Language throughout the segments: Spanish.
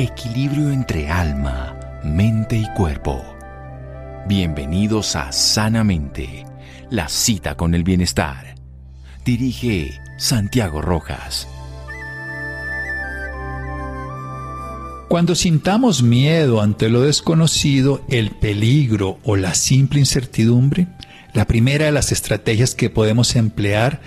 equilibrio entre alma, mente y cuerpo. Bienvenidos a Sanamente, la cita con el bienestar. Dirige Santiago Rojas. Cuando sintamos miedo ante lo desconocido, el peligro o la simple incertidumbre, la primera de las estrategias que podemos emplear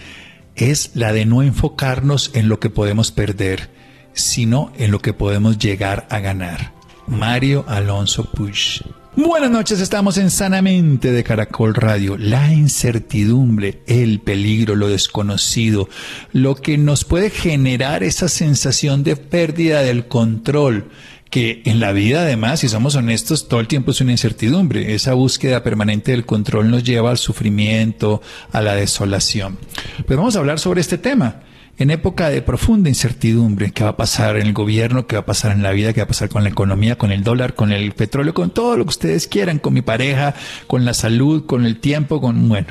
es la de no enfocarnos en lo que podemos perder, sino en lo que podemos llegar a ganar. Mario Alonso Push. Buenas noches, estamos en Sanamente de Caracol Radio. La incertidumbre, el peligro, lo desconocido, lo que nos puede generar esa sensación de pérdida del control, que en la vida además, si somos honestos, todo el tiempo es una incertidumbre. Esa búsqueda permanente del control nos lleva al sufrimiento, a la desolación. Pues vamos a hablar sobre este tema en época de profunda incertidumbre, qué va a pasar en el gobierno, qué va a pasar en la vida, qué va a pasar con la economía, con el dólar, con el petróleo, con todo lo que ustedes quieran, con mi pareja, con la salud, con el tiempo, con, bueno,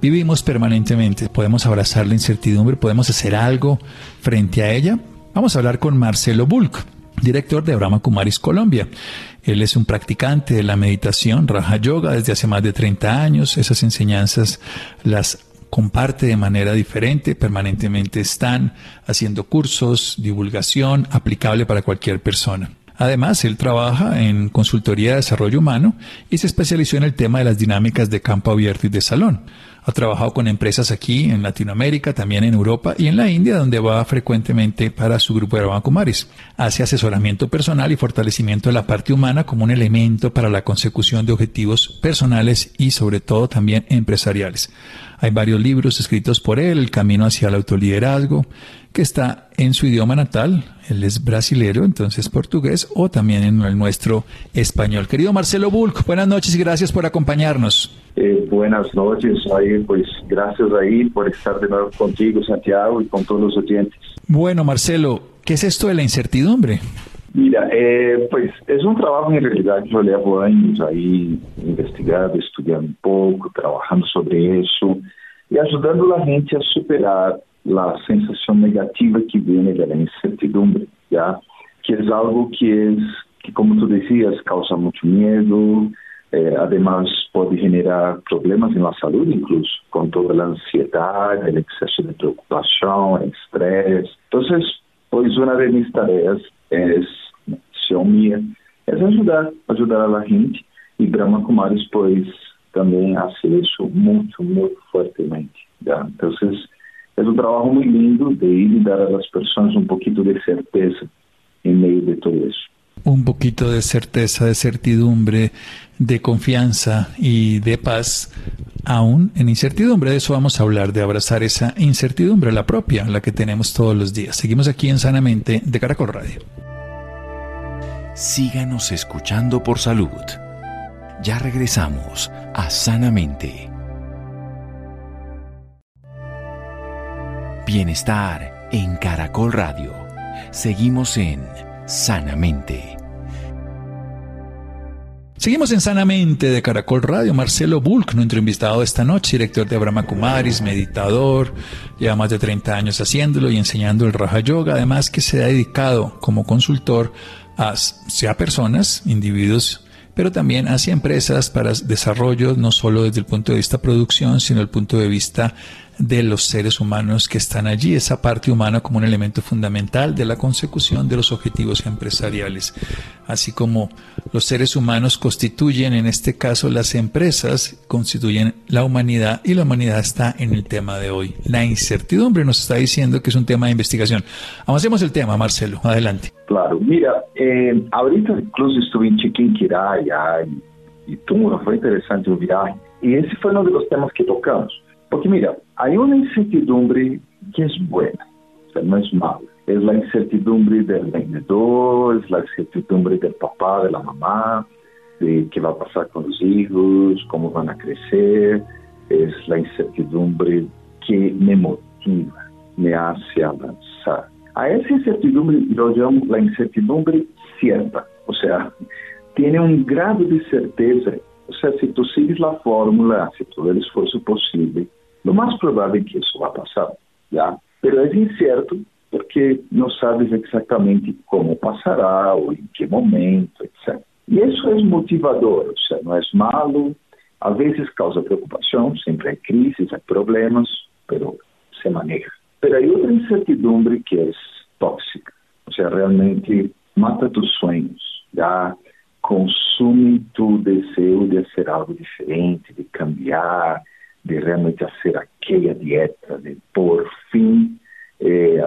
vivimos permanentemente, podemos abrazar la incertidumbre, podemos hacer algo frente a ella. Vamos a hablar con Marcelo Bulk, director de Brahma Kumaris Colombia. Él es un practicante de la meditación, Raja Yoga, desde hace más de 30 años. Esas enseñanzas las comparte de manera diferente, permanentemente están haciendo cursos, divulgación aplicable para cualquier persona. Además, él trabaja en consultoría de desarrollo humano y se especializó en el tema de las dinámicas de campo abierto y de salón. Ha trabajado con empresas aquí en Latinoamérica, también en Europa y en la India, donde va frecuentemente para su grupo de Kumaris. Hace asesoramiento personal y fortalecimiento de la parte humana como un elemento para la consecución de objetivos personales y sobre todo también empresariales. Hay varios libros escritos por él, El Camino hacia el Autoliderazgo, que está en su idioma natal, él es brasilero, entonces portugués, o también en el nuestro español. Querido Marcelo Bulk, buenas noches y gracias por acompañarnos. Eh, buenas noches, ahí pues gracias ahí por estar de nuevo contigo, Santiago, y con todos los oyentes. Bueno, Marcelo, ¿qué es esto de la incertidumbre? Mira, eh, pues es un trabajo en realidad que yo llevo años ahí investigando, estudiando un poco, trabajando sobre eso y ayudando a la gente a superar la sensación negativa que de la incertidumbre. Que es algo que es, que como tú decías, causa mucho miedo, eh, además puede generar problemas en la salud incluso, con toda la ansiedad, el exceso de preocupación, el estrés. Entonces, pues una de mis tareas es mía es ayudar, ayudar a la gente y Brahma Kumaris pues también hace eso mucho, muy fuertemente. Es un trabajo muy lindo de ir y dar a las personas un poquito de certeza en medio de todo eso. Un poquito de certeza, de certidumbre, de confianza y de paz aún en incertidumbre. De eso vamos a hablar, de abrazar esa incertidumbre, la propia, la que tenemos todos los días. Seguimos aquí en Sanamente de Caracol Radio síganos escuchando por salud. Ya regresamos a Sanamente. Bienestar en Caracol Radio. Seguimos en Sanamente. Seguimos en Sanamente de Caracol Radio. Marcelo Bulk, nuestro invitado esta noche, director de Brahma Kumaris, meditador, lleva más de 30 años haciéndolo y enseñando el Raja Yoga, además que se ha dedicado como consultor hacia personas, individuos, pero también hacia empresas para desarrollo, no solo desde el punto de vista producción, sino el punto de vista de los seres humanos que están allí, esa parte humana como un elemento fundamental de la consecución de los objetivos empresariales. Así como los seres humanos constituyen, en este caso las empresas, constituyen la humanidad y la humanidad está en el tema de hoy. La incertidumbre nos está diciendo que es un tema de investigación. Avancemos el tema, Marcelo, adelante. Claro, mira, eh, ahorita incluso estuve en Chiquinquirá y, y tuvo, fue interesante el viaje. Y ese fue uno de los temas que tocamos. Porque mira, hay una incertidumbre que es buena, o sea, no es mala. Es la incertidumbre del vendedor, es la incertidumbre del papá, de la mamá, de qué va a pasar con los hijos, cómo van a crecer. Es la incertidumbre que me motiva, me hace avanzar. A esa incertidumbre yo llamo la incertidumbre cierta, o sea, tiene un grado de certeza. O sea, si tú sigues la fórmula, si todo el esfuerzo posible, lo más probable que eso va a pasar, ¿ya? Pero es incierto porque não sabes exatamente como passará ou em que momento, etc. E isso é motivador, ou seja, não é malo, às vezes causa preocupação, sempre há crises, há problemas, mas se maneja. Mas há outra incertidumbre que é tóxica, ou seja, realmente mata tus sonhos, já consome tu desejo de ser algo diferente, de cambiar, de realmente fazer aquela dieta, de por fim eh,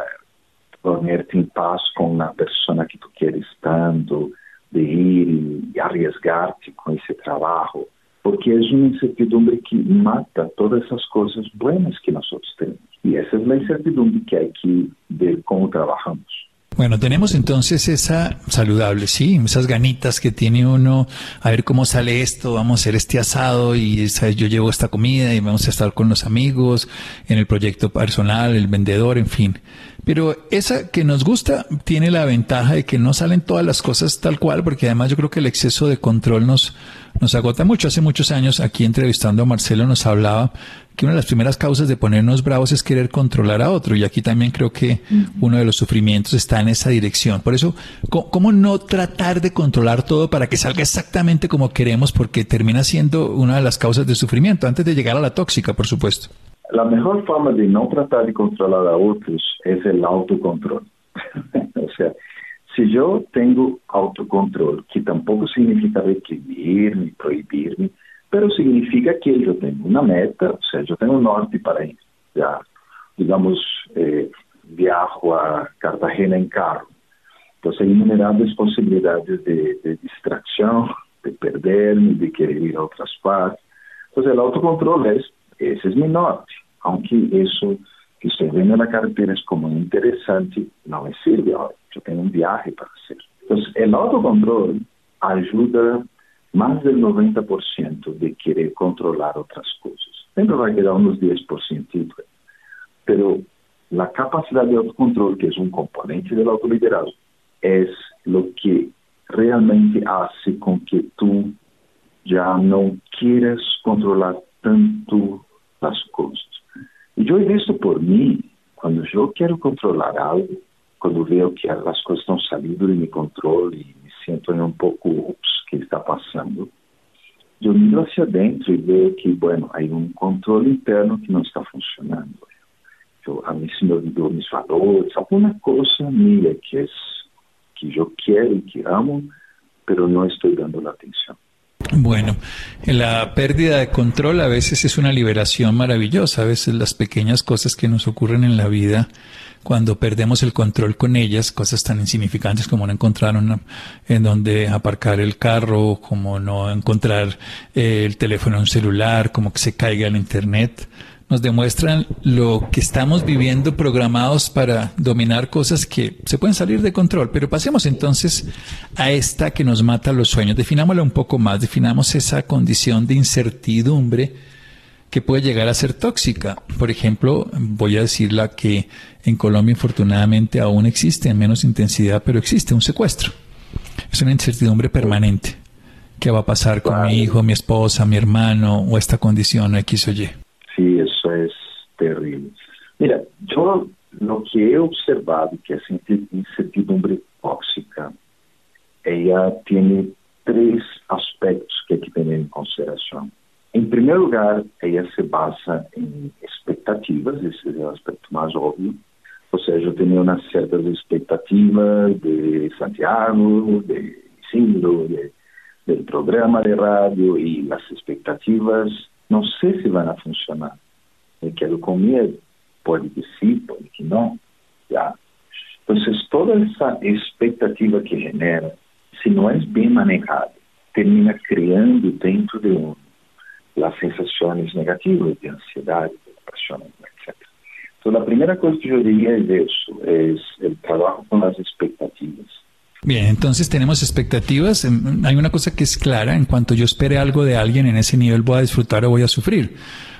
ponerte em paz com a pessoa que tu queres tanto, de ir e arriesgar-te com esse trabalho, porque é uma incertidumbre que mata todas essas coisas buenas que nós temos. E essa é a incertidumbre que há que ver como trabalhamos. Bueno, tenemos entonces esa saludable, sí, esas ganitas que tiene uno, a ver cómo sale esto, vamos a hacer este asado y yo llevo esta comida y vamos a estar con los amigos, en el proyecto personal, el vendedor, en fin. Pero esa que nos gusta tiene la ventaja de que no salen todas las cosas tal cual, porque además yo creo que el exceso de control nos, nos agota mucho. Hace muchos años, aquí entrevistando a Marcelo, nos hablaba que una de las primeras causas de ponernos bravos es querer controlar a otro. Y aquí también creo que uno de los sufrimientos está en esa dirección. Por eso, ¿cómo no tratar de controlar todo para que salga exactamente como queremos? Porque termina siendo una de las causas de sufrimiento, antes de llegar a la tóxica, por supuesto. La mejor forma de no tratar de controlar a otros es el autocontrol. o sea, si yo tengo autocontrol, que tampoco significa reprimirme, prohibirme, pero significa que yo tengo una meta, o sea, yo tengo un norte para ir. Ya, digamos, eh, viajo a Cartagena en carro. Entonces hay innumerables posibilidades de, de distracción, de perderme, de querer ir a otras partes. Entonces el autocontrol es, ese es mi norte, aunque eso que estoy viendo en la carretera es como interesante, no me sirve ahora, yo tengo un viaje para hacer. Entonces el autocontrol ayuda más del 90% de querer controlar otras cosas. Siempre va a quedar unos 10%, pero la capacidad de autocontrol, que es un componente del autoliderado, es lo que realmente hace con que tú ya no quieras controlar tanto las cosas. Y yo he visto por mí, cuando yo quiero controlar algo, cuando veo que las cosas están saliendo de mi control y siento un poco, ups, que está passando, eu miro hacia dentro e vejo que, bueno, há um controle interno que não está funcionando. Eu, a mim se me olvidou meus valores, alguma coisa minha que é que eu quero e que amo, pero não estou dando atenção. Bueno, la pérdida de control a veces es una liberación maravillosa, a veces las pequeñas cosas que nos ocurren en la vida cuando perdemos el control con ellas, cosas tan insignificantes como no encontrar en donde aparcar el carro, como no encontrar eh, el teléfono en un celular, como que se caiga el internet, nos demuestran lo que estamos viviendo programados para dominar cosas que se pueden salir de control. Pero pasemos entonces a esta que nos mata los sueños. Definámosla un poco más, definamos esa condición de incertidumbre que puede llegar a ser tóxica. Por ejemplo, voy a decir la que en Colombia infortunadamente aún existe en menos intensidad, pero existe un secuestro. Es una incertidumbre permanente. ¿Qué va a pasar con mi hijo, mi esposa, mi hermano o esta condición X o Y? Sí, es terrible. Mira, yo lo que he observado que esa incertidumbre tóxica, ella tiene tres aspectos que hay que tener en consideración. Em primeiro lugar, ela se basa em expectativas, esse é o aspecto mais óbvio. Ou seja, eu tenho umas certas expectativas de Santiago, de ensino, de, do programa de rádio, e as expectativas não sei se vão funcionar. Eu quero com medo. Pode que sim, pode que não. Já. Então, toda essa expectativa que genera, se não é bem manejada, termina criando dentro de um las sensaciones negativas de ansiedad, de depresión, etc. Entonces, la primera cosa que yo diría es eso, es el trabajo con las expectativas. Bien, entonces tenemos expectativas. Hay una cosa que es clara, en cuanto yo espere algo de alguien en ese nivel voy a disfrutar o voy a sufrir.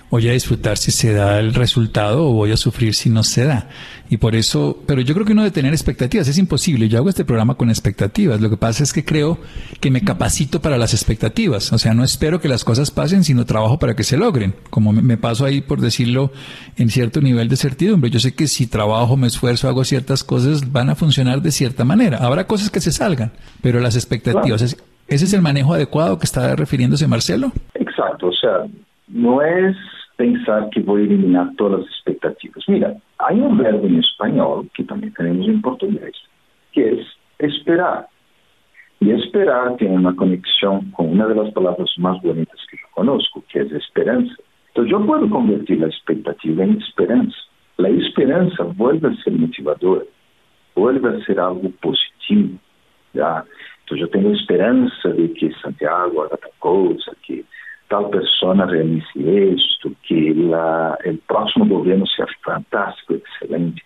Voy a disfrutar si se da el resultado o voy a sufrir si no se da. Y por eso, pero yo creo que uno debe tener expectativas, es imposible. Yo hago este programa con expectativas. Lo que pasa es que creo que me capacito para las expectativas. O sea, no espero que las cosas pasen, sino trabajo para que se logren. Como me paso ahí, por decirlo, en cierto nivel de certidumbre. Yo sé que si trabajo, me esfuerzo, hago ciertas cosas, van a funcionar de cierta manera. Habrá cosas que se salgan, pero las expectativas, ¿ese es el manejo adecuado que está refiriéndose Marcelo? Exacto. O sea, no es pensar que voy a eliminar todas las expectativas. Mira, hay un verbo en español que también tenemos en portugués, que es esperar. Y esperar tiene una conexión con una de las palabras más bonitas que yo conozco, que es esperanza. Entonces yo puedo convertir la expectativa en esperanza. La esperanza vuelve a ser motivadora, vuelve a ser algo positivo. ¿ya? Entonces yo tengo esperanza de que Santiago haga tal cosa, que tal persona realice esto, que el próximo gobierno sea fantástico, excelente.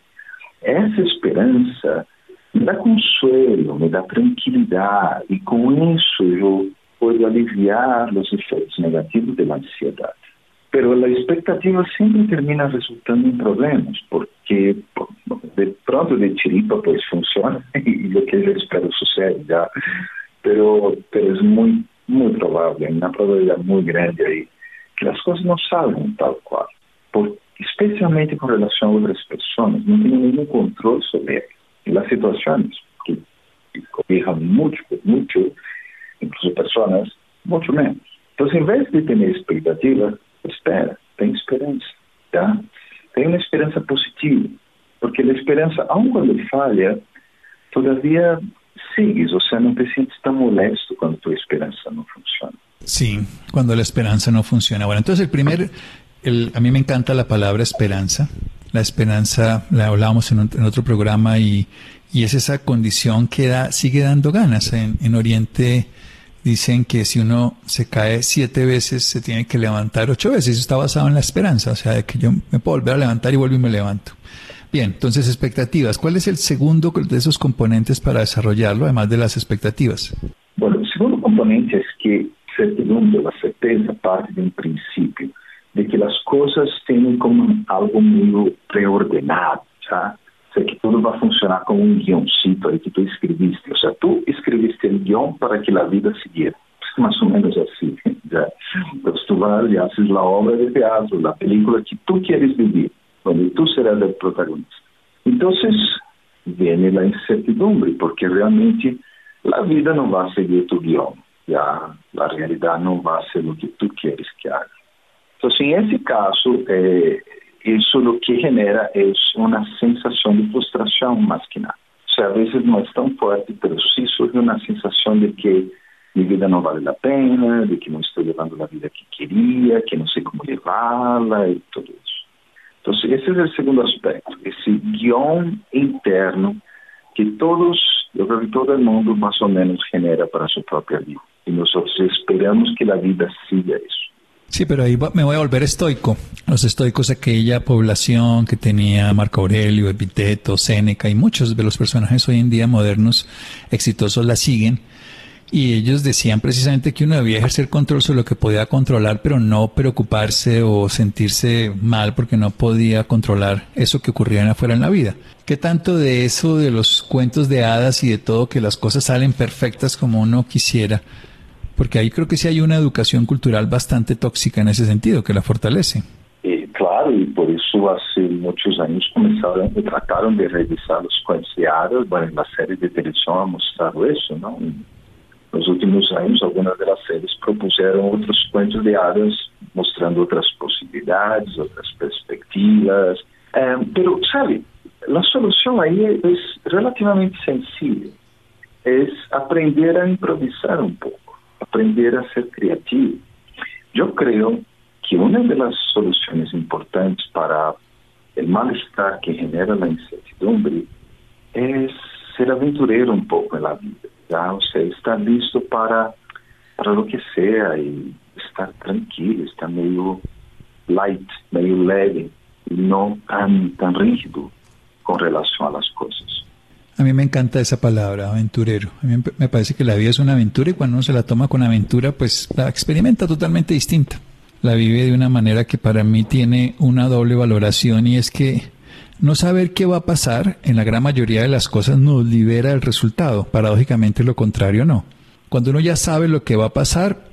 Essa esperança me dá consuelo, me dá tranquilidade, e com isso eu posso aliviar os efeitos negativos da ansiedade. Pero a expectativa sempre termina resultando em problemas, porque de pronto de tiripa pues funciona e o que eu espero sucede já, pero é muito muy probable, una probabilidad muy grande ahí, que las cosas no salgan tal cual. Por, especialmente con relación a otras personas, no tienen ningún control sobre las situaciones que, que cobijan mucho, mucho, incluso personas, mucho menos. Entonces, en vez de tener expectativas, espera, ten esperanza, ¿ya? Ten una esperanza positiva, porque la esperanza, aun cuando falla, todavía sigues, o sea, no te sientes tan molesto cuando tu esperanza no funciona. Sí, cuando la esperanza no funciona. Bueno, entonces el primer, el, a mí me encanta la palabra esperanza. La esperanza, la hablábamos en, en otro programa y, y, es esa condición que da, sigue dando ganas. En, en Oriente dicen que si uno se cae siete veces, se tiene que levantar ocho veces. Eso está basado en la esperanza, o sea, de que yo me puedo volver a levantar y vuelvo y me levanto. Bien, entonces expectativas. ¿Cuál es el segundo de esos componentes para desarrollarlo, además de las expectativas? Bueno, el segundo componente es que certidumbre, la certeza parte de un principio, de que las cosas tienen como algo muy preordenado, ¿ya? O sea, que todo va a funcionar como un guioncito ahí que tú escribiste. O sea, tú escribiste el guion para que la vida siguiera. Más o menos así. ¿ya? Entonces tú vas y haces la obra de teatro, la película que tú quieres vivir donde tú serás el protagonista. Entonces viene la incertidumbre, porque realmente la vida no va a seguir tu guión, ya la realidad no va a ser lo que tú quieres que haga. Entonces, en ese caso, eh, eso lo que genera es una sensación de frustración más que nada. O sea, a veces no es tan fuerte, pero sí surge una sensación de que mi vida no vale la pena, de que no estoy llevando la vida que quería, que no sé cómo llevarla y todo. Entonces, ese es el segundo aspecto, ese guion interno que todos, yo creo que todo el mundo más o menos genera para su propia vida. Y nosotros esperamos que la vida siga eso. Sí, pero ahí me voy a volver estoico. Los estoicos, aquella población que tenía Marco Aurelio, Epiteto, Séneca y muchos de los personajes hoy en día modernos exitosos la siguen y ellos decían precisamente que uno debía ejercer control sobre lo que podía controlar, pero no preocuparse o sentirse mal porque no podía controlar eso que ocurría afuera en la vida. ¿Qué tanto de eso, de los cuentos de hadas y de todo, que las cosas salen perfectas como uno quisiera? Porque ahí creo que sí hay una educación cultural bastante tóxica en ese sentido, que la fortalece. Eh, claro, y por eso hace muchos años comenzaron, trataron de revisar los cuentos de hadas, bueno, la serie de televisión ha mostrado eso, ¿no? Nos últimos anos, algumas das séries propuseram outros cuentos de hadas, mostrando outras possibilidades, outras perspectivas. É, sabe, a solução aí é, é relativamente sencilla. É aprender a improvisar um pouco, aprender a ser criativo. Eu creio que uma das soluções importantes para o mal-estar que genera a incertidumbre é ser aventureiro um pouco na vida o sea, estar listo para, para lo que sea y estar tranquilo, estar medio light, medio leve y no tan, tan rígido relación a las cosas. A mí me encanta esa palabra, aventurero. A mí me parece que la vida es una aventura y cuando uno se la toma con aventura, pues la experimenta totalmente distinta. la vive de una manera que para mí tiene una doble valoración y es que no saber qué va a pasar en la gran mayoría de las cosas nos libera del resultado. Paradójicamente lo contrario no. Cuando uno ya sabe lo que va a pasar,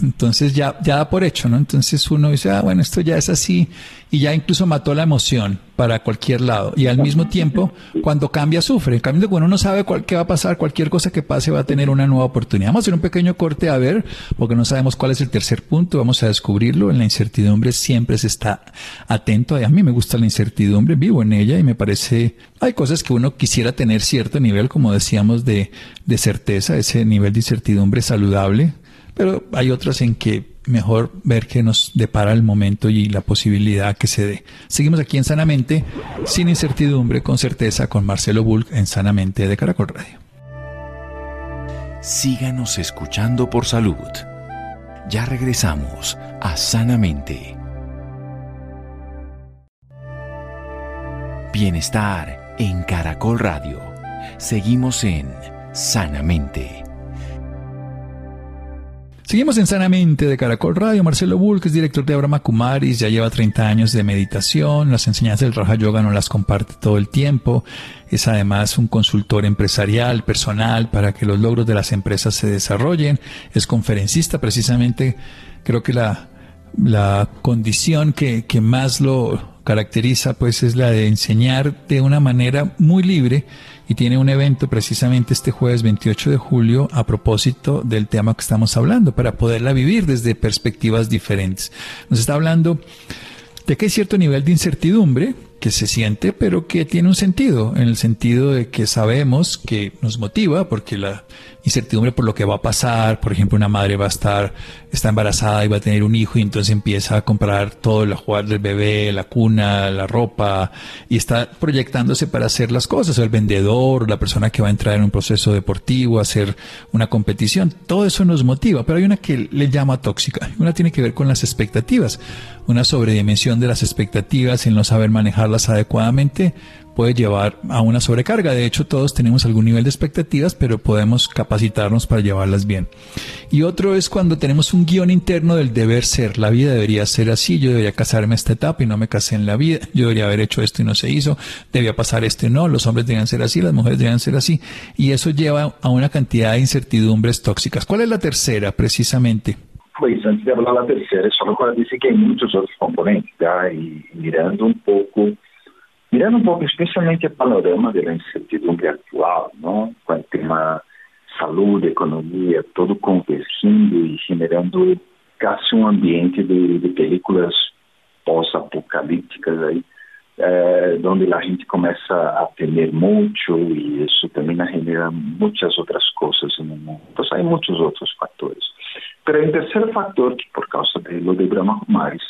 entonces ya, ya da por hecho, ¿no? Entonces uno dice, ah, bueno, esto ya es así, y ya incluso mató la emoción para cualquier lado. Y al mismo tiempo, cuando cambia, sufre. En cambio, cuando uno sabe cuál, qué va a pasar, cualquier cosa que pase va a tener una nueva oportunidad. Vamos a hacer un pequeño corte a ver, porque no sabemos cuál es el tercer punto, vamos a descubrirlo. En la incertidumbre siempre se está atento. A mí me gusta la incertidumbre, vivo en ella y me parece, hay cosas que uno quisiera tener cierto nivel, como decíamos, de, de certeza, ese nivel de incertidumbre saludable pero hay otras en que mejor ver qué nos depara el momento y la posibilidad que se dé. Seguimos aquí en Sanamente, sin incertidumbre, con certeza, con Marcelo Bulk en Sanamente de Caracol Radio. Síganos escuchando por salud. Ya regresamos a Sanamente. Bienestar en Caracol Radio. Seguimos en Sanamente. Seguimos en Sanamente de Caracol Radio. Marcelo Bull, es director de Abraham Kumaris, ya lleva 30 años de meditación. Las enseñanzas del Raja Yoga no las comparte todo el tiempo. Es además un consultor empresarial, personal, para que los logros de las empresas se desarrollen. Es conferencista, precisamente. Creo que la, la condición que, que más lo caracteriza, pues, es la de enseñar de una manera muy libre y tiene un evento precisamente este jueves 28 de julio a propósito del tema que estamos hablando, para poderla vivir desde perspectivas diferentes. Nos está hablando de que hay cierto nivel de incertidumbre que se siente, pero que tiene un sentido, en el sentido de que sabemos que nos motiva, porque la incertidumbre por lo que va a pasar, por ejemplo, una madre va a estar, está embarazada y va a tener un hijo y entonces empieza a comprar todo el jugar del bebé, la cuna, la ropa, y está proyectándose para hacer las cosas, o el vendedor, la persona que va a entrar en un proceso deportivo, hacer una competición, todo eso nos motiva, pero hay una que le llama tóxica, una tiene que ver con las expectativas, una sobredimensión de las expectativas, en no saber manejarlas adecuadamente, puede llevar a una sobrecarga. De hecho, todos tenemos algún nivel de expectativas, pero podemos capacitarnos para llevarlas bien. Y otro es cuando tenemos un guion interno del deber ser. La vida debería ser así, yo debería casarme a esta etapa y no me casé en la vida, yo debería haber hecho esto y no se hizo, debía pasar esto y no, los hombres debían ser así, las mujeres debían ser así. Y eso lleva a una cantidad de incertidumbres tóxicas. ¿Cuál es la tercera, precisamente? Antes de hablar la tercera, solo para decir que hay muchos otros componentes, y mirando un poco Mirando um pouco especialmente o panorama da incertidumbre atual, não? com o tema saúde, economia, todo convergindo e generando quase um ambiente de, de películas pós-apocalípticas aí, eh, onde a gente começa a temer muito e isso também genera muitas outras coisas no mundo. Então, há muitos outros fatores. Mas o terceiro fator, que por causa de lo de Brahma Kumaris,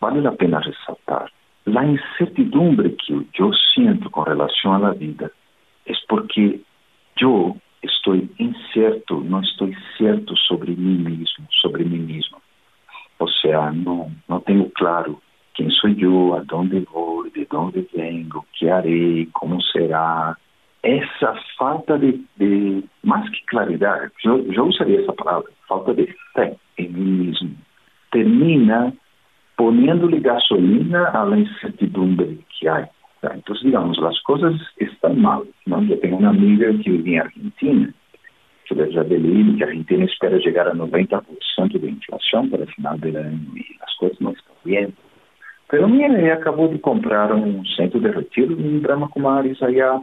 vale a pena ressaltar, La incertidumbre que yo siento con relación a la vida es porque yo estoy incierto, no estoy cierto sobre mí mismo, sobre mí mismo. O sea, no, no tengo claro quién soy yo, a dónde voy, de dónde vengo, qué haré, cómo será. Esa falta de, de más que claridad, yo, yo usaría esa palabra, falta de fe en mí mismo, termina poniéndole gasolina a la incertidumbre que hay. Entonces, digamos, las cosas están mal. ¿no? Yo tengo una amiga que vive en Argentina, que ya de leído que Argentina espera llegar a 90% de inflación para el final del año y las cosas no están bien. Pero mira, ella acabó de comprar un centro de retiro en Brahma Kumaris allá.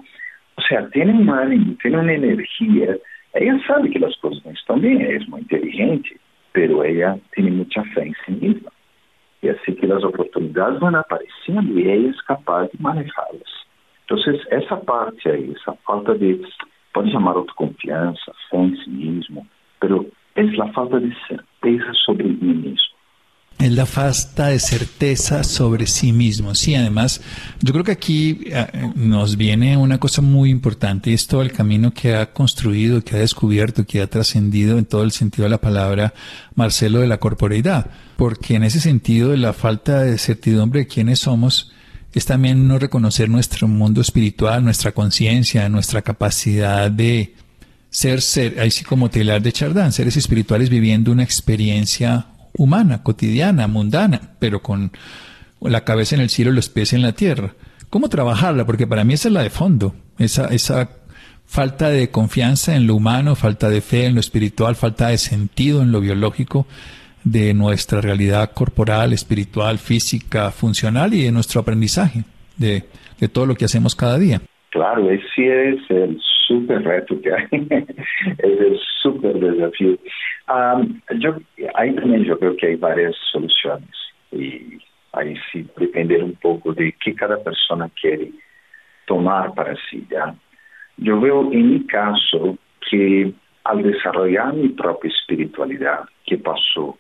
O sea, tiene un ánimo, tiene una energía. Ella sabe que las cosas no están bien, es muy inteligente, pero ella tiene mucha fe en sí misma. Y así que las oportunidades van apareciendo y ella es capaz de manejarlas. Entonces, esa parte ahí, esa falta de, puede llamar autoconfianza, fe en sí mismo, pero es la falta de certeza sobre mí mismo. Es la falta de certeza sobre sí mismo. Sí, además, yo creo que aquí eh, nos viene una cosa muy importante y es todo el camino que ha construido, que ha descubierto, que ha trascendido en todo el sentido de la palabra Marcelo de la corporeidad. Porque en ese sentido, la falta de certidumbre de quiénes somos, es también no reconocer nuestro mundo espiritual, nuestra conciencia, nuestra capacidad de ser, ser, ahí sí como telar de Chardán, seres espirituales viviendo una experiencia humana, cotidiana, mundana, pero con la cabeza en el cielo y los pies en la tierra. ¿Cómo trabajarla? Porque para mí esa es la de fondo, esa, esa falta de confianza en lo humano, falta de fe en lo espiritual, falta de sentido en lo biológico de nuestra realidad corporal, espiritual, física, funcional y de nuestro aprendizaje, de, de todo lo que hacemos cada día. Claro, ese es el súper reto que hay, es el súper desafío. Um, yo, ahí también yo creo que hay varias soluciones y ahí sí depender un poco de qué cada persona quiere tomar para sí. ¿ya? Yo veo en mi caso que al desarrollar mi propia espiritualidad, ¿qué pasó?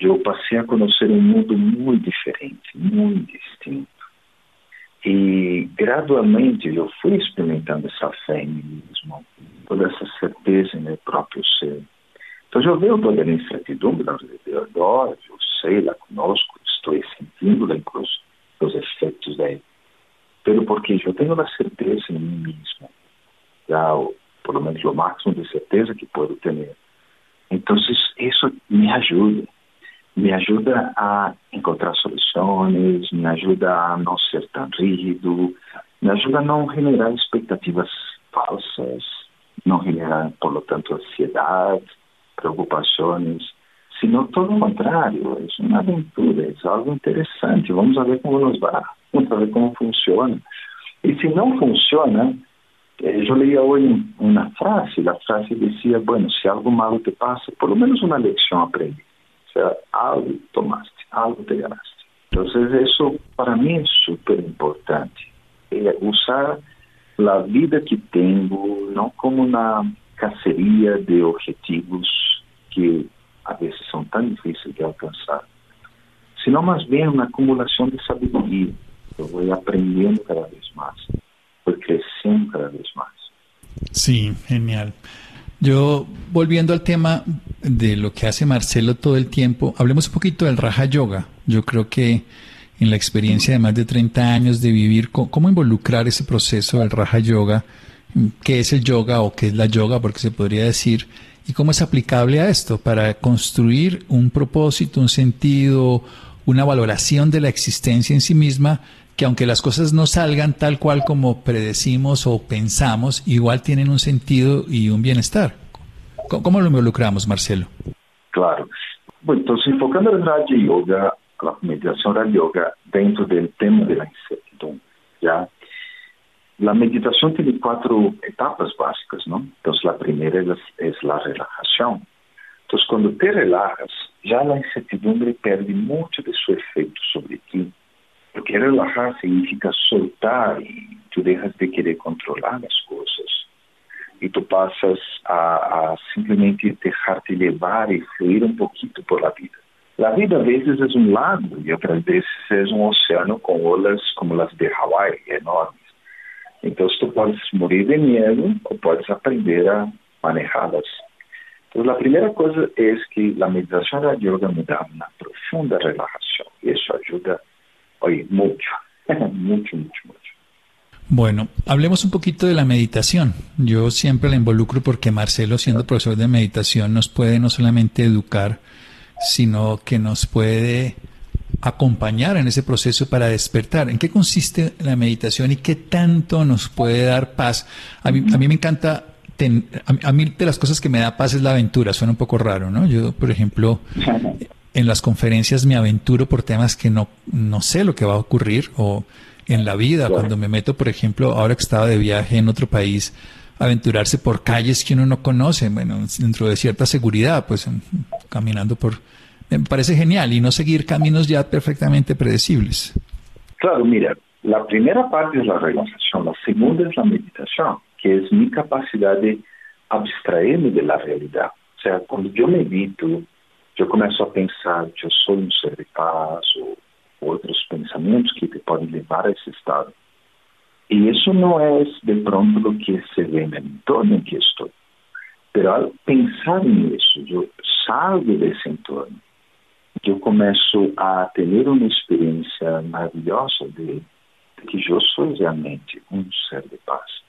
Yo pasé a conocer un mundo muy diferente, muy distinto. Y gradualmente yo fui experimentando esa fe en mí mismo, toda esa certeza en el propio ser. Entonces yo veo toda la incertidumbre alrededor, yo sé, la conozco, estoy sintiendo incluso los efectos de ella. Pero porque yo tengo la certeza en mí mismo, ya, o por lo menos lo máximo de certeza que puedo tener. Entonces eso me ayuda me ajuda a encontrar soluções, me ajuda a não ser tão rígido, me ajuda a não generar expectativas falsas, não generar, por lo tanto, ansiedade, preocupações, sino todo o contrário, é uma aventura, é algo interessante, vamos ver como nos vai, vamos ver como funciona. E se não funciona, eh, eu li hoje uma frase, a frase dizia, bueno, se algo malo te passa, por lo menos uma lição aprende sea, algo tomaste, algo te ganaste. Entonces eso para mí es súper importante. Eh, usar la vida que tengo no como una cacería de objetivos más bien una acumulación de sabiduría. Yo voy aprendiendo cada vez más, voy creciendo cada vez más. Sí, genial. Yo, volviendo al tema de lo que hace Marcelo todo el tiempo, hablemos un poquito del Raja Yoga. Yo creo que en la experiencia de más de 30 años de vivir, cómo involucrar ese proceso del Raja Yoga, qué es el yoga o qué es la yoga, porque se podría decir, y cómo es aplicable a esto para construir un propósito, un sentido, una valoración de la existencia en sí misma que aunque las cosas no salgan tal cual como predecimos o pensamos, igual tienen un sentido y un bienestar. ¿Cómo lo involucramos, Marcelo? Claro. Bueno, entonces, enfocando el Raja Yoga, la meditación Raja Yoga, dentro del tema de la incertidumbre, ¿ya? La meditación tiene cuatro etapas básicas, ¿no? Entonces, la primera es, es la relajación. Entonces, cuando te relajas, ya la incertidumbre pierde mucho de su efecto sobre ti porque relajar significa soltar y tú dejas de querer controlar las cosas. Y tú pasas a, a simplemente dejarte llevar y fluir un poquito por la vida. La vida a veces es un lago y otras veces es un océano con olas como las de Hawái, enormes. Entonces tú puedes morir de miedo o puedes aprender a manejarlas. Entonces la primera cosa es que la meditación de yoga me da una profunda relajación y eso ayuda Oye, mucho, mucho, mucho, mucho. Bueno, hablemos un poquito de la meditación. Yo siempre la involucro porque Marcelo, siendo profesor de meditación, nos puede no solamente educar, sino que nos puede acompañar en ese proceso para despertar. ¿En qué consiste la meditación y qué tanto nos puede dar paz? A mí, a mí me encanta, a, mí de las cosas que me da paz es la aventura, suena un poco raro, ¿no? Yo, por ejemplo, en las conferencias me aventuro por temas que no, no sé lo que va a ocurrir o en la vida, cuando me meto, por ejemplo, ahora que estaba de viaje en otro país, aventurarse por calles que uno no conoce, bueno, dentro de cierta seguridad, pues caminando por... Me parece genial y no seguir caminos ya perfectamente predecibles. Claro, mira, la primera parte es la relajación, la segunda es la meditación, que es mi capacidad de abstraerme de la realidad. O sea, cuando yo medito, eu começo a pensar que eu sou um ser de paz ou outros pensamentos que te podem levar a esse estado. E isso não é de pronto o que se vê no entorno em que estou. Mas ao pensar nisso, eu salgo desse entorno. Eu começo a ter uma experiência maravilhosa de, de que eu sou realmente um ser de paz.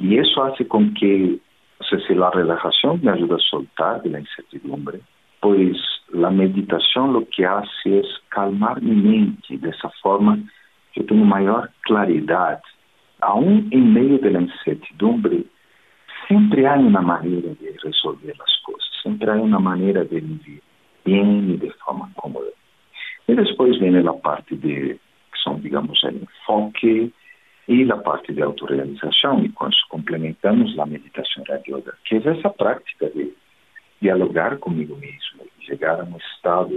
E isso faz com que, ou seja, a relaxação me ajuda a soltar da incertidumbre, pues la meditación lo que hace es calmar mi mente. De esa forma, yo tengo mayor claridad. Aún en medio de la incertidumbre, siempre hay una manera de resolver las cosas, siempre hay una manera de vivir bien y de forma cómoda. Y después viene la parte de, son, digamos, el enfoque y la parte de autorrealización, y con eso complementamos la meditación yoga, que es esa práctica de dialogar conmigo mismo y llegar a un estado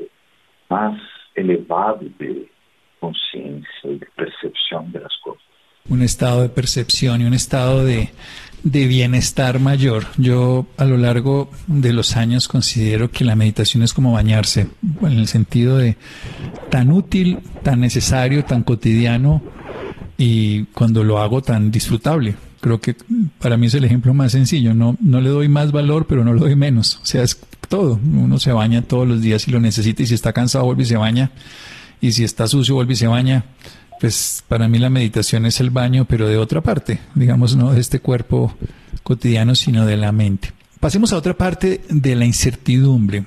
más elevado de conciencia y de percepción de las cosas. Un estado de percepción y un estado de, de bienestar mayor. Yo a lo largo de los años considero que la meditación es como bañarse, en el sentido de tan útil, tan necesario, tan cotidiano y cuando lo hago tan disfrutable. Creo que para mí es el ejemplo más sencillo. No, no le doy más valor, pero no lo doy menos. O sea, es todo. Uno se baña todos los días si lo necesita y si está cansado vuelve y se baña. Y si está sucio vuelve y se baña pues para mí la meditación es el baño, pero de otra parte, digamos, no de este cuerpo cotidiano, sino de la mente. Pasemos a otra parte de la incertidumbre.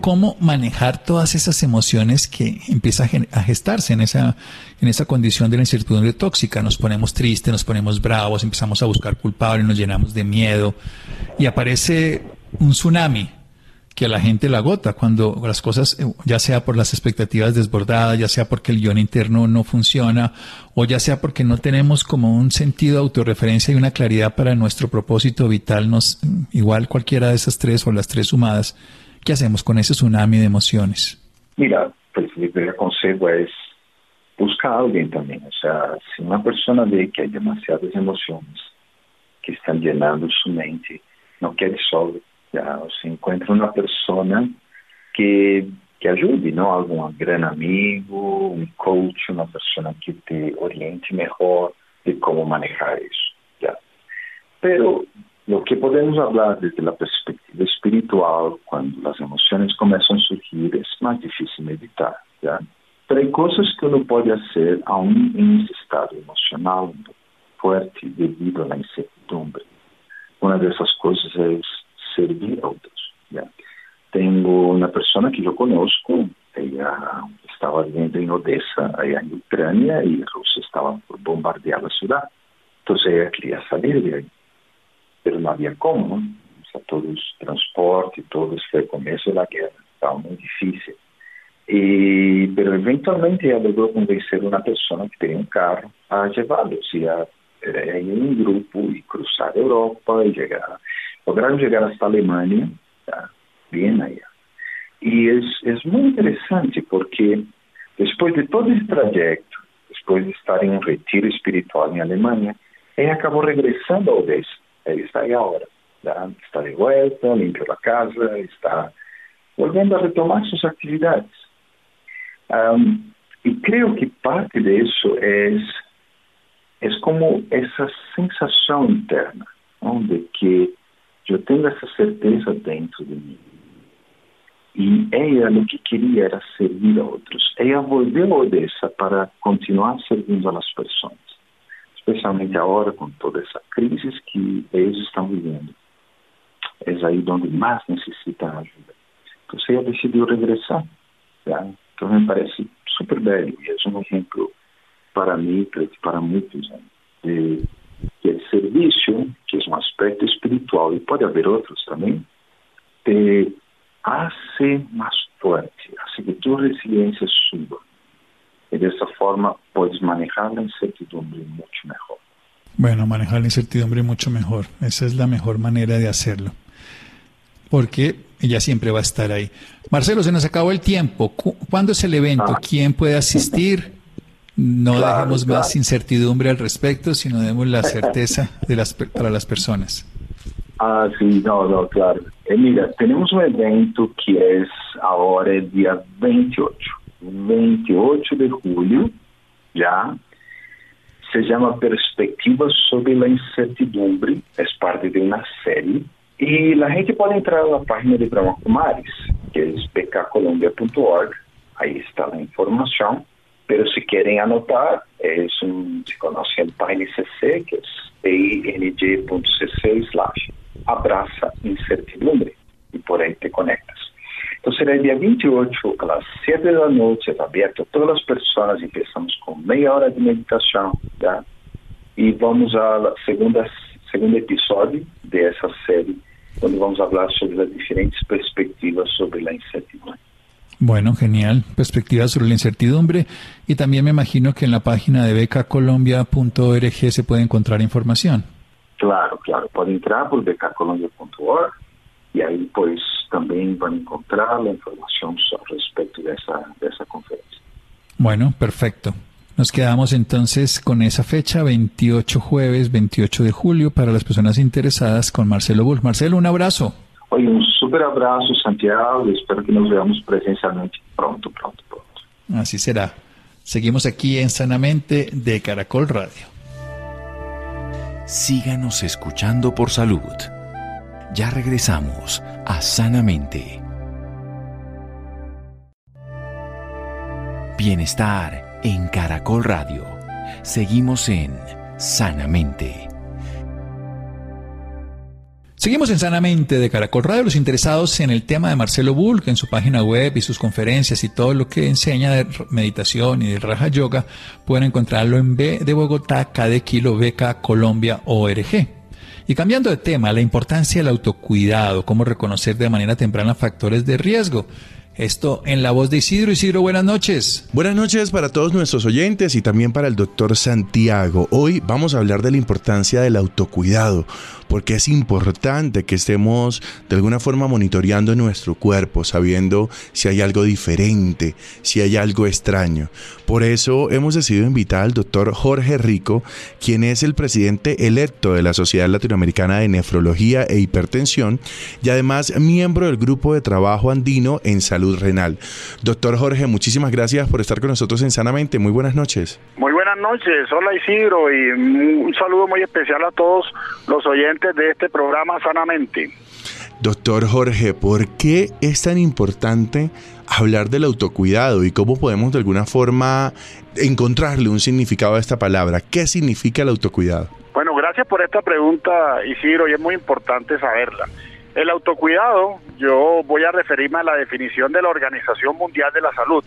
¿Cómo manejar todas esas emociones que empiezan a gestarse en esa, en esa condición de la incertidumbre tóxica? Nos ponemos tristes, nos ponemos bravos, empezamos a buscar culpables, nos llenamos de miedo y aparece un tsunami que a la gente la agota cuando las cosas, eh, ya sea por las expectativas desbordadas, ya sea porque el guion interno no funciona, o ya sea porque no tenemos como un sentido de autorreferencia y una claridad para nuestro propósito vital, nos, igual cualquiera de esas tres o las tres sumadas, ¿qué hacemos con ese tsunami de emociones? Mira, pues mi primer consejo es buscar a alguien también. O sea, si una persona ve que hay demasiadas emociones que están llenando su mente, no quiere solo ya se encuentra una persona que, que ayude, ¿no? Algún gran amigo, un coach, una persona que te oriente mejor de cómo manejar eso, ¿ya? Pero lo que podemos hablar desde la perspectiva espiritual, cuando las emociones comienzan a surgir, es más difícil meditar, ¿ya? Pero hay cosas que uno puede hacer aún en ese estado emocional fuerte debido a la incertidumbre. Una de esas cosas es servir a otros. ¿ya? Tengo una persona que yo conozco, ella estaba viviendo en Odessa, allá en Ucrania, y Rusia estaba por bombardear la ciudad. Entonces ella quería salir de ahí, pero no había cómo, ¿no? O sea, todo el transporte, todo fue el comienzo de la guerra, estaba muy difícil. Y, pero eventualmente ella logró convencer a una persona que tenía un carro a llevarlos y a, a ir en un grupo y cruzar Europa y llegar lograron llegar hasta Alemania, bien allá. Y es, es muy interesante porque después de todo ese trayecto, después de estar en un retiro espiritual en Alemania, ella acabó regresando a Odessa. Ella está ahí ahora, está de vuelta, limpió la casa, está volviendo a retomar sus actividades. y creo que parte de es, es como esa sensación interna, de que yo tengo esa certeza dentro de mí. Y ella lo que quería era servir a otros. Ella volvió a Odessa para continuar sirviendo a las personas, especialmente ahora con toda esa crisis que ellos están viviendo. Es ahí donde más necesitan ayuda. Entonces ella decidió regresar. Entonces me parece súper bello y es un ejemplo para mí, para muchos, de que el servicio, que es un aspecto espiritual, y puede haber otros también, te hace más fuerte, hace que tu resiliencia suba. Y de esa forma puedes manejar la incertidumbre mucho mejor. Bueno, manejar la incertidumbre mucho mejor. Esa es la mejor manera de hacerlo. Porque ella siempre va a estar ahí. Marcelo, se nos acabó el tiempo. ¿Cuándo es el evento? Ah. ¿Quién puede asistir? no dejemos más incertidumbre al respecto, sino demos la certeza de las, para las personas. Ah, sí, no, no, claro. Eh, mira, tenemos un evento que es ahora el día 28, 28 de julio, ya. Se llama Perspectivas sobre la Incertidumbre, es parte de una serie. Y la gente puede entrar a la página de Brahma Kumaris, que es pkcolombia.org, ahí está la información pero si quieren anotar, es un, se conoce el PNCC, que es ping.cc slash abraza incertidumbre, y por ahí te conectas. Entonces será el día 28 a las 7 de la noche, abierto a todas las personas, empezamos con media hora de meditación, ¿ya? y vamos al segunda, segundo episodio de esa serie, donde vamos a hablar sobre las diferentes perspectivas sobre la incertidumbre. Bueno, genial. Perspectivas sobre la incertidumbre. Y también me imagino que en la página de becacolombia.org se puede encontrar información. Claro, claro. Puede entrar por becacolombia.org y ahí pues también van a encontrar la información respecto de esa, de esa conferencia. Bueno, perfecto. Nos quedamos entonces con esa fecha, 28 jueves, 28 de julio, para las personas interesadas con Marcelo Bull. Marcelo, un abrazo. Oye, un súper abrazo, Santiago, y espero que nos veamos presencialmente pronto, pronto, pronto. Así será. Seguimos aquí en Sanamente de Caracol Radio. Síganos escuchando por salud. Ya regresamos a Sanamente. Bienestar en Caracol Radio. Seguimos en Sanamente. Seguimos en Sanamente de Caracol Radio. Los interesados en el tema de Marcelo que en su página web y sus conferencias y todo lo que enseña de meditación y de Raja Yoga, pueden encontrarlo en B de Bogotá, K de Beca, Colombia, ORG. Y cambiando de tema, la importancia del autocuidado, cómo reconocer de manera temprana factores de riesgo. Esto en la voz de Isidro. Isidro, buenas noches. Buenas noches para todos nuestros oyentes y también para el doctor Santiago. Hoy vamos a hablar de la importancia del autocuidado, porque es importante que estemos de alguna forma monitoreando nuestro cuerpo, sabiendo si hay algo diferente, si hay algo extraño. Por eso hemos decidido invitar al doctor Jorge Rico, quien es el presidente electo de la Sociedad Latinoamericana de Nefrología e Hipertensión y además miembro del grupo de trabajo andino en salud renal. Doctor Jorge, muchísimas gracias por estar con nosotros en Sanamente. Muy buenas noches. Muy buenas noches. Hola Isidro y un saludo muy especial a todos los oyentes de este programa Sanamente. Doctor Jorge, ¿por qué es tan importante hablar del autocuidado y cómo podemos de alguna forma encontrarle un significado a esta palabra? ¿Qué significa el autocuidado? Bueno, gracias por esta pregunta, Isidro, y es muy importante saberla. El autocuidado, yo voy a referirme a la definición de la Organización Mundial de la Salud.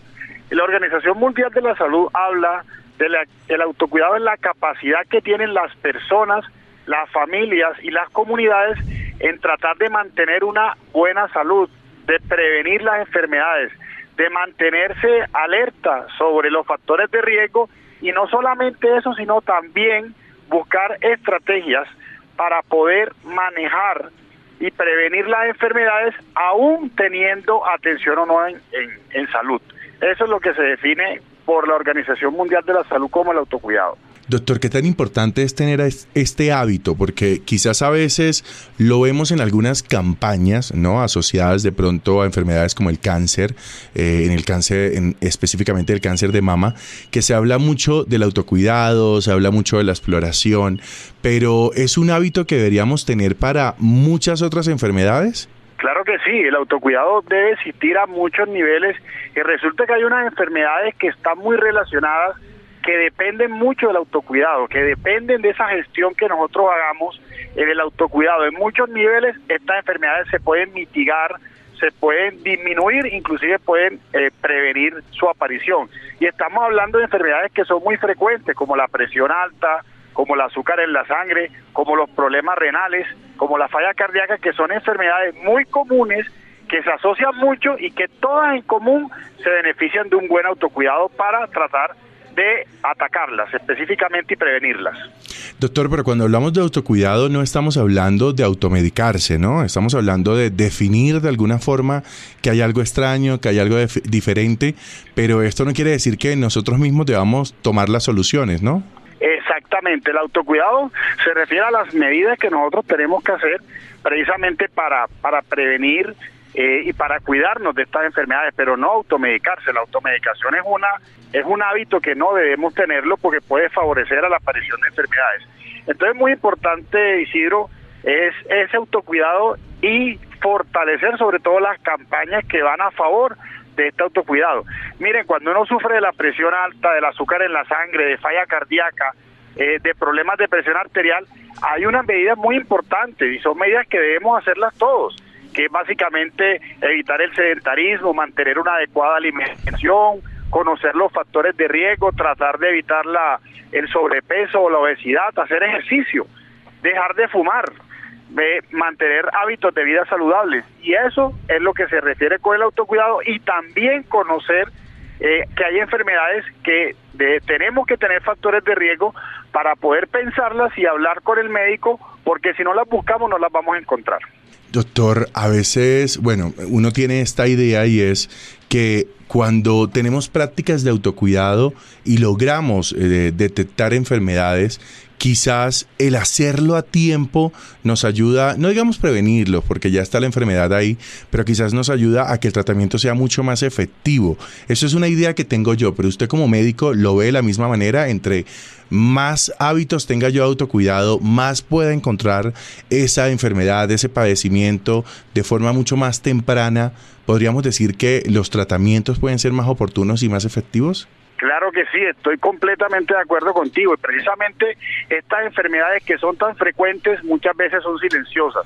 Y la Organización Mundial de la Salud habla de la, el autocuidado en la capacidad que tienen las personas, las familias y las comunidades en tratar de mantener una buena salud, de prevenir las enfermedades, de mantenerse alerta sobre los factores de riesgo y no solamente eso, sino también buscar estrategias para poder manejar y prevenir las enfermedades aún teniendo atención o no en, en, salud. Eso es lo que se define por la Organización Mundial de la Salud como el autocuidado. Doctor, ¿qué tan importante es tener este hábito? Porque quizás a veces lo vemos en algunas campañas, ¿no? Asociadas de pronto a enfermedades como el cáncer, eh, en el cáncer, en, específicamente el cáncer de mama, que se habla mucho del autocuidado, se habla mucho de la exploración, pero ¿es un hábito que deberíamos tener para muchas otras enfermedades? Claro que sí, el autocuidado debe existir a muchos niveles y resulta que hay unas enfermedades que están muy relacionadas que dependen mucho del autocuidado, que dependen de esa gestión que nosotros hagamos en el autocuidado. En muchos niveles estas enfermedades se pueden mitigar, se pueden disminuir, inclusive pueden eh, prevenir su aparición. Y estamos hablando de enfermedades que son muy frecuentes, como la presión alta, como el azúcar en la sangre, como los problemas renales, como la falla cardíaca, que son enfermedades muy comunes que se asocian mucho y que todas en común se benefician de un buen autocuidado para tratar de atacarlas específicamente y prevenirlas. Doctor, pero cuando hablamos de autocuidado no estamos hablando de automedicarse, ¿no? Estamos hablando de definir de alguna forma que hay algo extraño, que hay algo diferente, pero esto no quiere decir que nosotros mismos debamos tomar las soluciones, ¿no? Exactamente, el autocuidado se refiere a las medidas que nosotros tenemos que hacer precisamente para, para prevenir eh, y para cuidarnos de estas enfermedades, pero no automedicarse. La automedicación es una es un hábito que no debemos tenerlo porque puede favorecer a la aparición de enfermedades. Entonces, muy importante, Isidro, es ese autocuidado y fortalecer sobre todo las campañas que van a favor de este autocuidado. Miren, cuando uno sufre de la presión alta, del azúcar en la sangre, de falla cardíaca, eh, de problemas de presión arterial, hay unas medidas muy importantes y son medidas que debemos hacerlas todos que es básicamente evitar el sedentarismo, mantener una adecuada alimentación, conocer los factores de riesgo, tratar de evitar la, el sobrepeso o la obesidad, hacer ejercicio, dejar de fumar, de mantener hábitos de vida saludables. Y eso es lo que se refiere con el autocuidado y también conocer eh, que hay enfermedades que tenemos que tener factores de riesgo para poder pensarlas y hablar con el médico, porque si no las buscamos no las vamos a encontrar. Doctor, a veces, bueno, uno tiene esta idea y es que cuando tenemos prácticas de autocuidado y logramos eh, detectar enfermedades, quizás el hacerlo a tiempo nos ayuda, no digamos prevenirlo, porque ya está la enfermedad ahí, pero quizás nos ayuda a que el tratamiento sea mucho más efectivo. Eso es una idea que tengo yo, pero usted como médico lo ve de la misma manera, entre más hábitos tenga yo autocuidado, más pueda encontrar esa enfermedad, ese padecimiento de forma mucho más temprana. ¿Podríamos decir que los tratamientos pueden ser más oportunos y más efectivos? Claro que sí, estoy completamente de acuerdo contigo. Y precisamente estas enfermedades que son tan frecuentes muchas veces son silenciosas.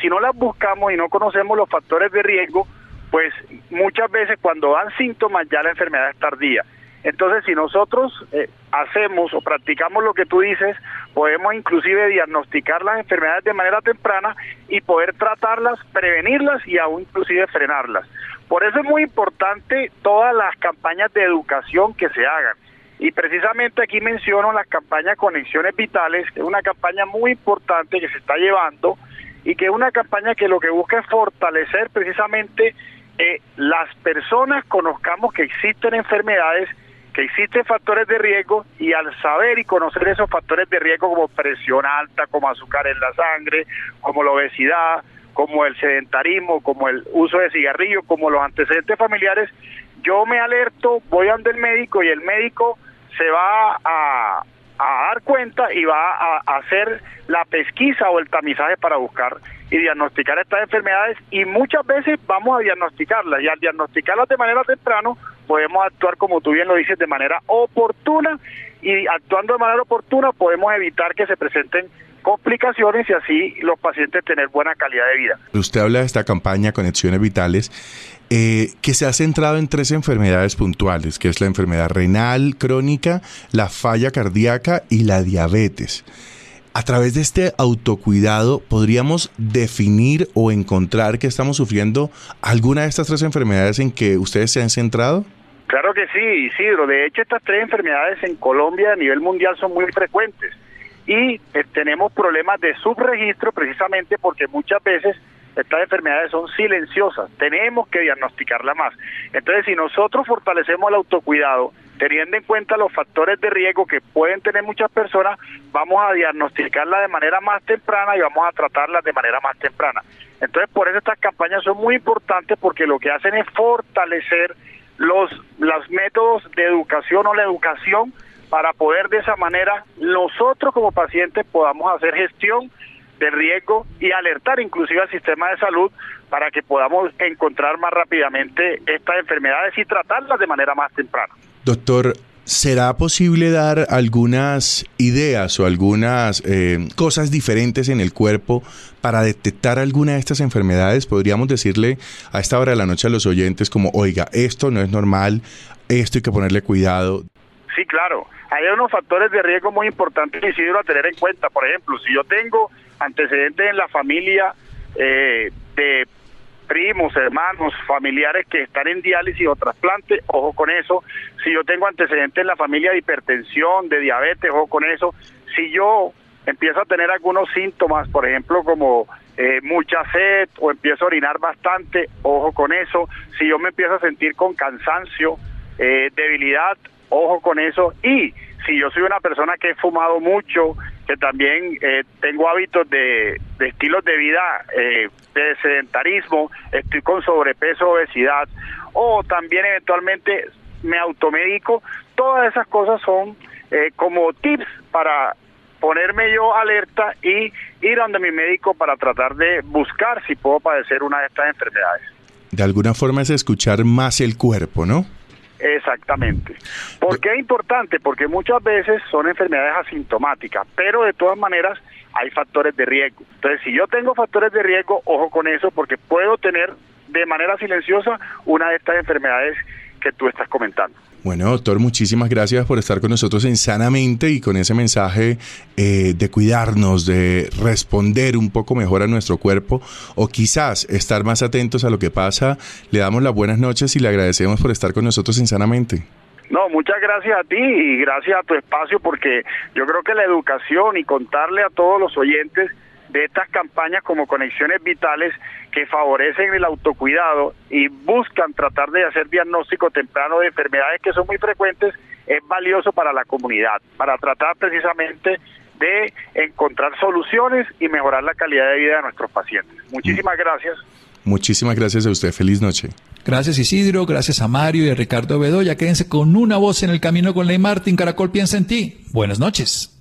Si no las buscamos y no conocemos los factores de riesgo, pues muchas veces cuando dan síntomas ya la enfermedad es tardía. Entonces, si nosotros eh, hacemos o practicamos lo que tú dices, podemos inclusive diagnosticar las enfermedades de manera temprana y poder tratarlas, prevenirlas y aún inclusive frenarlas. Por eso es muy importante todas las campañas de educación que se hagan. Y precisamente aquí menciono las campañas Conexiones Vitales, que es una campaña muy importante que se está llevando y que es una campaña que lo que busca es fortalecer precisamente eh, las personas conozcamos que existen enfermedades, que existen factores de riesgo y al saber y conocer esos factores de riesgo como presión alta, como azúcar en la sangre, como la obesidad, como el sedentarismo, como el uso de cigarrillos, como los antecedentes familiares, yo me alerto, voy ante el médico y el médico se va a, dar cuenta y va a, hacer la pesquisa o el tamizaje para buscar y diagnosticar estas enfermedades y muchas veces vamos a diagnosticarlas y al diagnosticarlas de manera temprana podemos actuar como tú bien lo dices de manera oportuna y actuando de manera oportuna podemos evitar que se presenten complicaciones y así los pacientes tener buena calidad de vida. Usted habla de esta campaña Conexiones Vitales eh, que se ha centrado en tres enfermedades puntuales, que es la enfermedad renal crónica, la falla cardíaca y la diabetes. A través de este autocuidado, ¿podríamos definir o encontrar que estamos sufriendo alguna de estas tres enfermedades en que ustedes se han centrado? Claro que sí, Isidro. De hecho, estas tres enfermedades en Colombia a nivel mundial son muy frecuentes y eh, tenemos problemas de subregistro precisamente porque muchas veces estas enfermedades son silenciosas, tenemos que diagnosticarla más. Entonces, si nosotros fortalecemos el autocuidado, teniendo en cuenta los factores de riesgo que pueden tener muchas personas, vamos a diagnosticarla de manera más temprana y vamos a tratarla de manera más temprana. Entonces, por eso estas campañas son muy importantes porque lo que hacen es fortalecer los, los métodos de educación o la educación para poder de esa manera nosotros como pacientes podamos hacer gestión de riesgo y alertar inclusive al sistema de salud para que podamos encontrar más rápidamente estas enfermedades y tratarlas de manera más temprana. Doctor, ¿será posible dar algunas ideas o algunas eh, cosas diferentes en el cuerpo para detectar alguna de estas enfermedades? Podríamos decirle a esta hora de la noche a los oyentes como, oiga, esto no es normal, esto hay que ponerle cuidado. Sí, claro hay unos factores de riesgo muy importantes Isidro a tener en cuenta. Por ejemplo, si yo tengo antecedentes en la familia eh, de primos, hermanos, familiares que están en diálisis o trasplante, ojo con eso. Si yo tengo antecedentes en la familia de hipertensión, de diabetes, ojo con eso. Si yo empiezo a tener algunos síntomas, por ejemplo, como eh, mucha sed o empiezo a orinar bastante, ojo con eso. Si yo me empiezo a sentir con cansancio, eh, debilidad, ojo con eso. Y si yo soy una persona que he fumado mucho, que también eh, tengo hábitos de, estilos de vida eh, de sedentarismo, estoy con sobrepeso, obesidad, o también eventualmente me automedico, todas esas cosas son eh, como tips para ponerme yo alerta y ir donde mi médico para tratar de buscar si puedo padecer una de estas enfermedades. De alguna forma es escuchar más el cuerpo, ¿no? Exactamente. ¿Por qué es importante? Porque muchas veces son enfermedades asintomáticas, pero de todas maneras hay factores de riesgo. Entonces, si yo tengo factores de riesgo, ojo con eso, porque puedo tener de manera silenciosa una de estas enfermedades que tú estás comentando. Bueno, doctor, muchísimas gracias por estar con nosotros en Sanamente y con ese mensaje eh, de cuidarnos, de responder un poco mejor a nuestro cuerpo o quizás estar más atentos a lo que pasa. Le damos las buenas noches y le agradecemos por estar con nosotros en Sanamente. No, muchas gracias a ti y gracias a tu espacio porque yo creo que la educación y contarle a todos los oyentes de estas campañas como Conexiones Vitales que favorecen el autocuidado y buscan tratar de hacer diagnóstico temprano de enfermedades que son muy frecuentes es valioso para la comunidad, para tratar precisamente de encontrar soluciones y mejorar la calidad de vida de nuestros pacientes. Muchísimas gracias. Muchísimas gracias a usted. Feliz noche. Gracias Isidro, gracias a Mario y a Ricardo Bedoya. Quédense con una voz en el camino con Ley Martín. Caracol piensa en ti. Buenas noches.